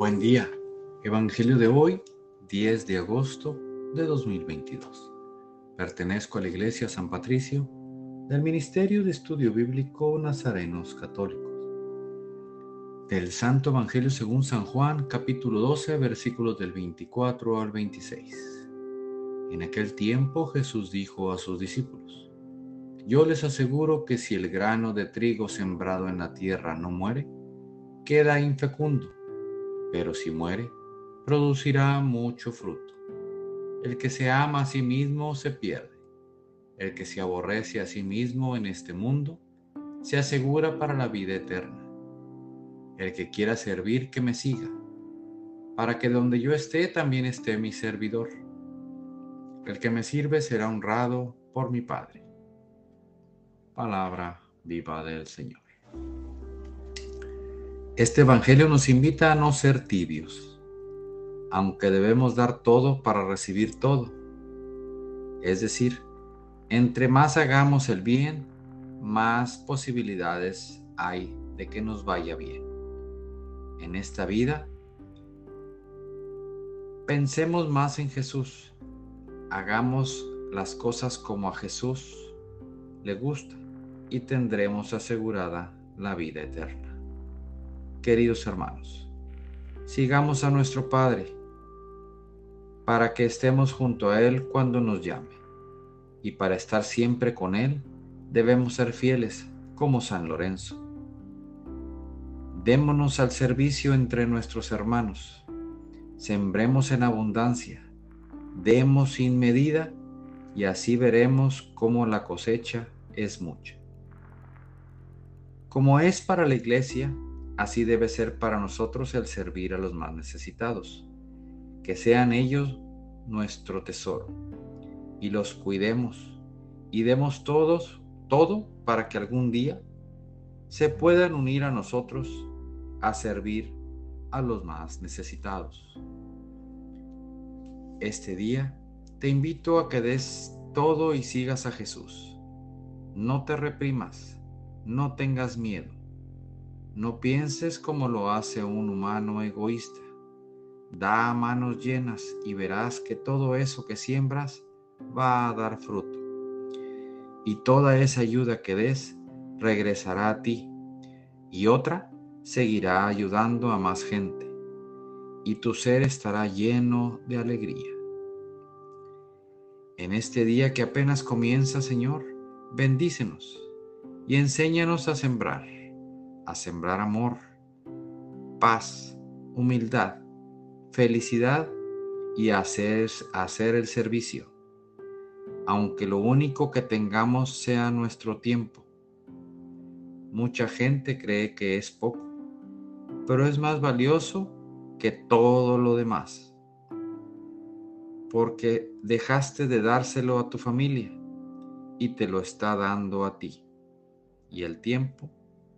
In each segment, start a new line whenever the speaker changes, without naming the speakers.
Buen día. Evangelio de hoy, 10 de agosto de 2022. Pertenezco a la Iglesia San Patricio del Ministerio de Estudio Bíblico Nazarenos Católicos. Del Santo Evangelio según San Juan, capítulo 12, versículos del 24 al 26. En aquel tiempo Jesús dijo a sus discípulos, Yo les aseguro que si el grano de trigo sembrado en la tierra no muere, queda infecundo pero si muere, producirá mucho fruto. El que se ama a sí mismo se pierde. El que se aborrece a sí mismo en este mundo se asegura para la vida eterna. El que quiera servir, que me siga, para que donde yo esté también esté mi servidor. El que me sirve será honrado por mi Padre. Palabra viva del Señor. Este Evangelio nos invita a no ser tibios, aunque debemos dar todo para recibir todo. Es decir, entre más hagamos el bien, más posibilidades hay de que nos vaya bien. En esta vida, pensemos más en Jesús, hagamos las cosas como a Jesús le gusta y tendremos asegurada la vida eterna queridos hermanos. Sigamos a nuestro Padre para que estemos junto a Él cuando nos llame. Y para estar siempre con Él debemos ser fieles como San Lorenzo. Démonos al servicio entre nuestros hermanos. Sembremos en abundancia. Demos sin medida y así veremos cómo la cosecha es mucha. Como es para la iglesia, Así debe ser para nosotros el servir a los más necesitados, que sean ellos nuestro tesoro, y los cuidemos, y demos todos todo para que algún día se puedan unir a nosotros a servir a los más necesitados. Este día te invito a que des todo y sigas a Jesús. No te reprimas, no tengas miedo no pienses como lo hace un humano egoísta. Da manos llenas y verás que todo eso que siembras va a dar fruto. Y toda esa ayuda que des regresará a ti y otra seguirá ayudando a más gente. Y tu ser estará lleno de alegría. En este día que apenas comienza, Señor, bendícenos y enséñanos a sembrar a sembrar amor, paz, humildad, felicidad y hacer, hacer el servicio, aunque lo único que tengamos sea nuestro tiempo. Mucha gente cree que es poco, pero es más valioso que todo lo demás, porque dejaste de dárselo a tu familia y te lo está dando a ti, y el tiempo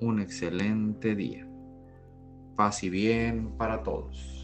un excelente día. Paz y bien para todos.